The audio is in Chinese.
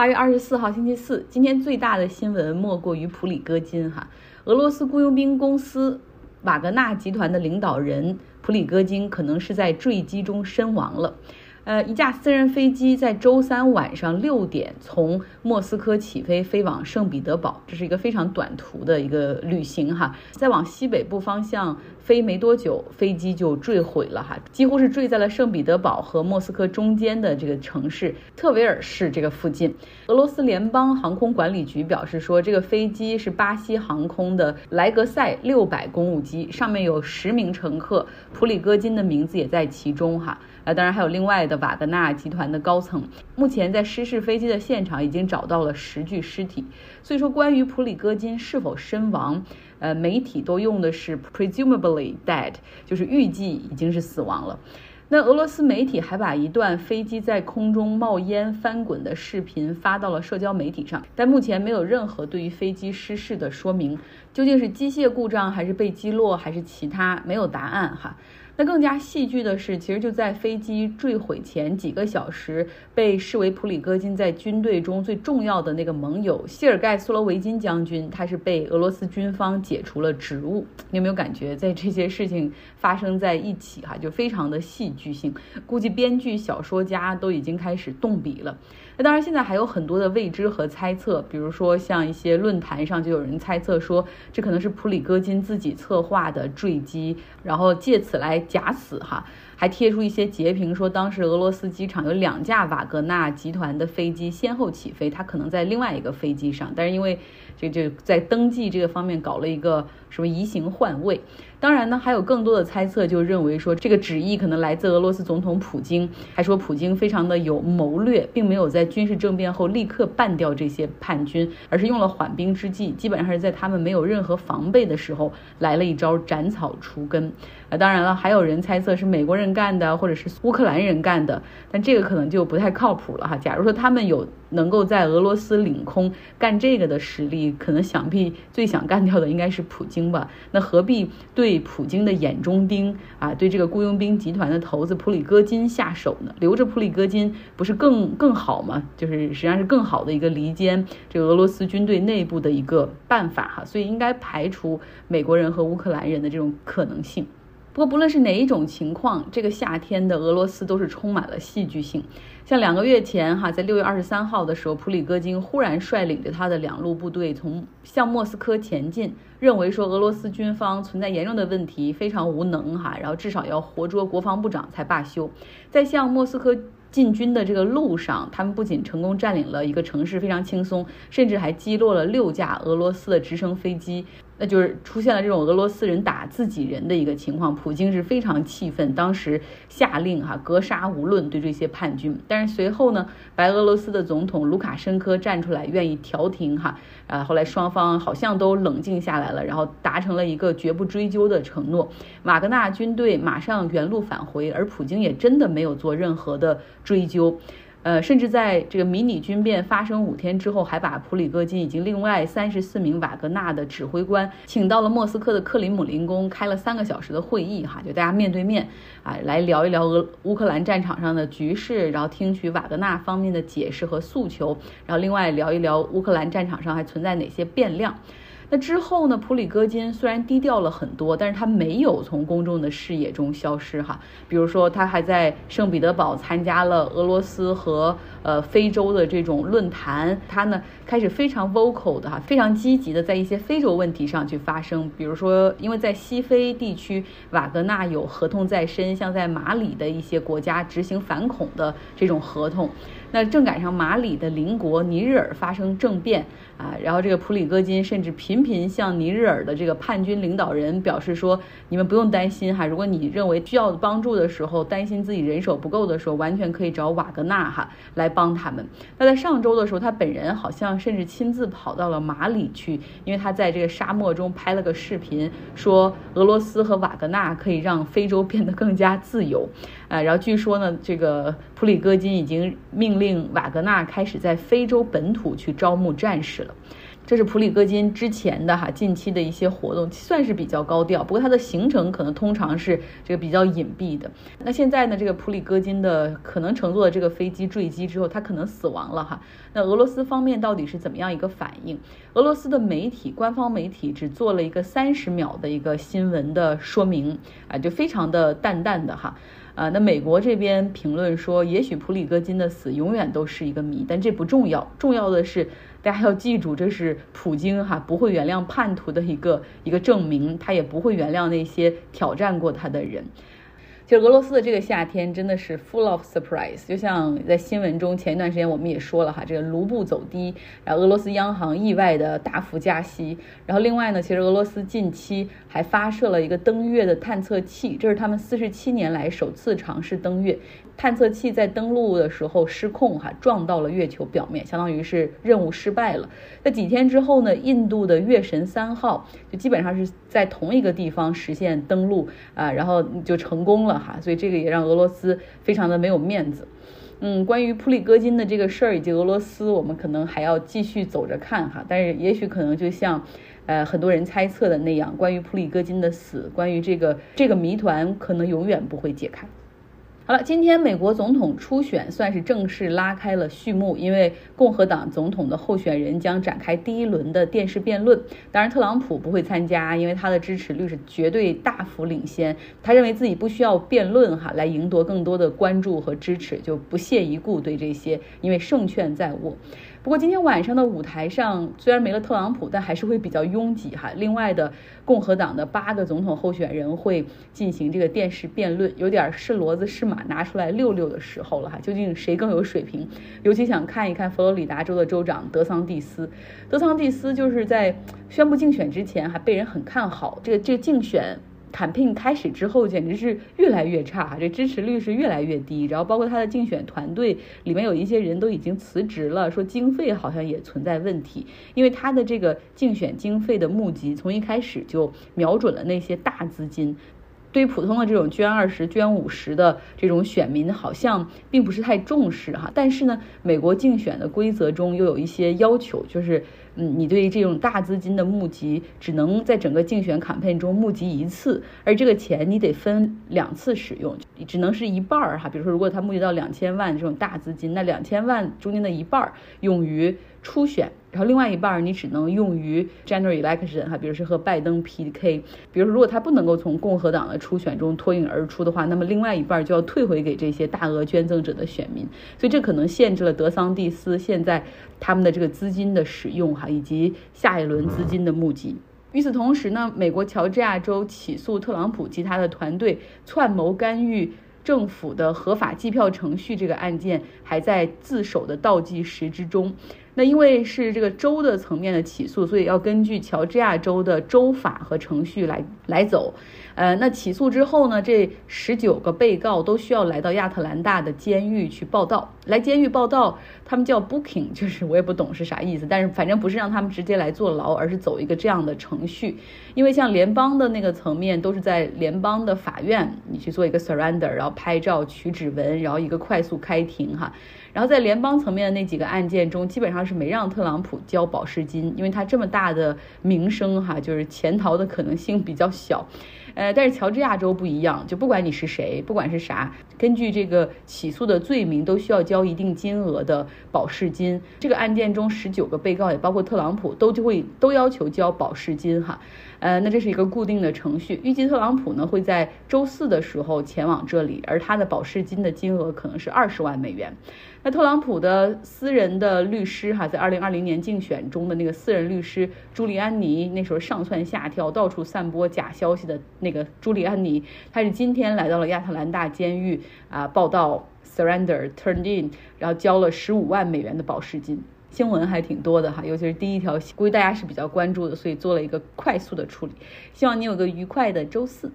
八月二十四号星期四，今天最大的新闻莫过于普里戈金哈，俄罗斯雇佣兵公司瓦格纳集团的领导人普里戈金可能是在坠机中身亡了。呃，一架私人飞机在周三晚上六点从莫斯科起飞，飞往圣彼得堡，这是一个非常短途的一个旅行哈。再往西北部方向飞没多久，飞机就坠毁了哈，几乎是坠在了圣彼得堡和莫斯科中间的这个城市特维尔市这个附近。俄罗斯联邦航空管理局表示说，这个飞机是巴西航空的莱格赛六百公务机，上面有十名乘客，普里戈金的名字也在其中哈。啊，当然还有另外的瓦格纳集团的高层。目前在失事飞机的现场已经找到了十具尸体。所以说，关于普里戈金是否身亡，呃，媒体都用的是 presumably dead，就是预计已经是死亡了。那俄罗斯媒体还把一段飞机在空中冒烟翻滚的视频发到了社交媒体上，但目前没有任何对于飞机失事的说明，究竟是机械故障还是被击落还是其他，没有答案哈。那更加戏剧的是，其实就在飞机坠毁前几个小时，被视为普里戈金在军队中最重要的那个盟友谢尔盖·苏罗维金将军，他是被俄罗斯军方解除了职务。你有没有感觉，在这些事情发生在一起，哈，就非常的戏剧性？估计编剧、小说家都已经开始动笔了。那当然，现在还有很多的未知和猜测，比如说像一些论坛上就有人猜测说，这可能是普里戈金自己策划的坠机，然后借此来假死哈，还贴出一些截屏说，当时俄罗斯机场有两架瓦格纳集团的飞机先后起飞，他可能在另外一个飞机上，但是因为这这在登记这个方面搞了一个什么移形换位。当然呢，还有更多的猜测，就认为说这个旨意可能来自俄罗斯总统普京，还说普京非常的有谋略，并没有在军事政变后立刻办掉这些叛军，而是用了缓兵之计，基本上是在他们没有任何防备的时候来了一招斩草除根。啊，当然了，还有人猜测是美国人干的，或者是乌克兰人干的，但这个可能就不太靠谱了哈。假如说他们有能够在俄罗斯领空干这个的实力，可能想必最想干掉的应该是普京吧？那何必对普京的眼中钉啊，对这个雇佣兵集团的头子普里戈金下手呢？留着普里戈金不是更更好吗？就是实际上是更好的一个离间这个俄罗斯军队内部的一个办法哈。所以应该排除美国人和乌克兰人的这种可能性。不过，不论是哪一种情况，这个夏天的俄罗斯都是充满了戏剧性。像两个月前，哈，在六月二十三号的时候，普里戈金忽然率领着他的两路部队从向莫斯科前进，认为说俄罗斯军方存在严重的问题，非常无能，哈，然后至少要活捉国防部长才罢休。在向莫斯科进军的这个路上，他们不仅成功占领了一个城市，非常轻松，甚至还击落了六架俄罗斯的直升飞机。那就是出现了这种俄罗斯人打自己人的一个情况，普京是非常气愤，当时下令哈格杀无论对这些叛军。但是随后呢，白俄罗斯的总统卢卡申科站出来愿意调停哈，啊，后来双方好像都冷静下来了，然后达成了一个绝不追究的承诺。瓦格纳军队马上原路返回，而普京也真的没有做任何的追究。呃，甚至在这个迷你军变发生五天之后，还把普里戈金以及另外三十四名瓦格纳的指挥官请到了莫斯科的克林姆林宫，开了三个小时的会议，哈，就大家面对面啊，来聊一聊俄乌克兰战场上的局势，然后听取瓦格纳方面的解释和诉求，然后另外聊一聊乌克兰战场上还存在哪些变量。那之后呢？普里戈金虽然低调了很多，但是他没有从公众的视野中消失哈。比如说，他还在圣彼得堡参加了俄罗斯和呃非洲的这种论坛。他呢开始非常 vocal 的哈，非常积极的在一些非洲问题上去发声。比如说，因为在西非地区，瓦格纳有合同在身，像在马里的一些国家执行反恐的这种合同。那正赶上马里的邻国尼日尔发生政变啊，然后这个普里戈金甚至频频向尼日尔的这个叛军领导人表示说：“你们不用担心哈，如果你认为需要帮助的时候，担心自己人手不够的时候，完全可以找瓦格纳哈来帮他们。”那在上周的时候，他本人好像甚至亲自跑到了马里去，因为他在这个沙漠中拍了个视频，说俄罗斯和瓦格纳可以让非洲变得更加自由。啊，然后据说呢，这个普里戈金已经命令瓦格纳开始在非洲本土去招募战士了。这是普里戈金之前的哈近期的一些活动，算是比较高调。不过他的行程可能通常是这个比较隐蔽的。那现在呢，这个普里戈金的可能乘坐的这个飞机坠机之后，他可能死亡了哈。那俄罗斯方面到底是怎么样一个反应？俄罗斯的媒体官方媒体只做了一个三十秒的一个新闻的说明啊，就非常的淡淡的哈。啊，那美国这边评论说，也许普里戈金的死永远都是一个谜，但这不重要，重要的是。大家要记住，这是普京哈不会原谅叛徒的一个一个证明，他也不会原谅那些挑战过他的人。就俄罗斯的这个夏天真的是 full of surprise，就像在新闻中前一段时间我们也说了哈，这个卢布走低，然后俄罗斯央行意外的大幅加息，然后另外呢，其实俄罗斯近期还发射了一个登月的探测器，这是他们四十七年来首次尝试登月。探测器在登陆的时候失控，哈，撞到了月球表面，相当于是任务失败了。那几天之后呢，印度的月神三号就基本上是在同一个地方实现登陆啊，然后就成功了哈，所以这个也让俄罗斯非常的没有面子。嗯，关于普里戈金的这个事儿以及俄罗斯，我们可能还要继续走着看哈，但是也许可能就像呃很多人猜测的那样，关于普里戈金的死，关于这个这个谜团，可能永远不会解开。好了，今天美国总统初选算是正式拉开了序幕，因为共和党总统的候选人将展开第一轮的电视辩论。当然，特朗普不会参加，因为他的支持率是绝对大幅领先。他认为自己不需要辩论哈来赢得更多的关注和支持，就不屑一顾对这些，因为胜券在握。不过今天晚上的舞台上虽然没了特朗普，但还是会比较拥挤哈。另外的共和党的八个总统候选人会进行这个电视辩论，有点是骡子是马拿出来溜溜的时候了哈。究竟谁更有水平？尤其想看一看佛罗里达州的州长德桑蒂斯。德桑蒂斯就是在宣布竞选之前还被人很看好，这个这个竞选。坎聘开始之后，简直是越来越差，这支持率是越来越低。然后包括他的竞选团队里面有一些人都已经辞职了，说经费好像也存在问题，因为他的这个竞选经费的募集从一开始就瞄准了那些大资金。对于普通的这种捐二十、捐五十的这种选民，好像并不是太重视哈。但是呢，美国竞选的规则中又有一些要求，就是嗯，你对这种大资金的募集，只能在整个竞选卡片中募集一次，而这个钱你得分两次使用，只能是一半儿哈。比如说，如果他募集到两千万这种大资金，那两千万中间的一半儿用于。初选，然后另外一半你只能用于 general election 哈，比如是和拜登 PK，比如说如果他不能够从共和党的初选中脱颖而出的话，那么另外一半就要退回给这些大额捐赠者的选民，所以这可能限制了德桑蒂斯现在他们的这个资金的使用哈，以及下一轮资金的募集。与此同时呢，美国乔治亚州起诉特朗普及他的团队串谋干预。政府的合法计票程序这个案件还在自首的倒计时之中。那因为是这个州的层面的起诉，所以要根据乔治亚州的州法和程序来来走。呃，那起诉之后呢，这十九个被告都需要来到亚特兰大的监狱去报道。来监狱报道，他们叫 booking，就是我也不懂是啥意思，但是反正不是让他们直接来坐牢，而是走一个这样的程序。因为像联邦的那个层面，都是在联邦的法院，你去做一个 surrender，然后拍照、取指纹，然后一个快速开庭哈。然后在联邦层面的那几个案件中，基本上是没让特朗普交保释金，因为他这么大的名声哈，就是潜逃的可能性比较小。呃，但是乔治亚州不一样，就不管你是谁，不管是啥，根据这个起诉的罪名，都需要交一定金额的保释金。这个案件中十九个被告，也包括特朗普，都就会都要求交保释金哈。呃，那这是一个固定的程序。预计特朗普呢会在周四的时候前往这里，而他的保释金的金额可能是二十万美元。那特朗普的私人的律师哈，在二零二零年竞选中的那个私人律师朱利安尼，那时候上蹿下跳，到处散播假消息的那这个朱利安妮，他是今天来到了亚特兰大监狱啊，报道 surrender turned in，然后交了十五万美元的保释金。新闻还挺多的哈，尤其是第一条，估计大家是比较关注的，所以做了一个快速的处理。希望你有个愉快的周四。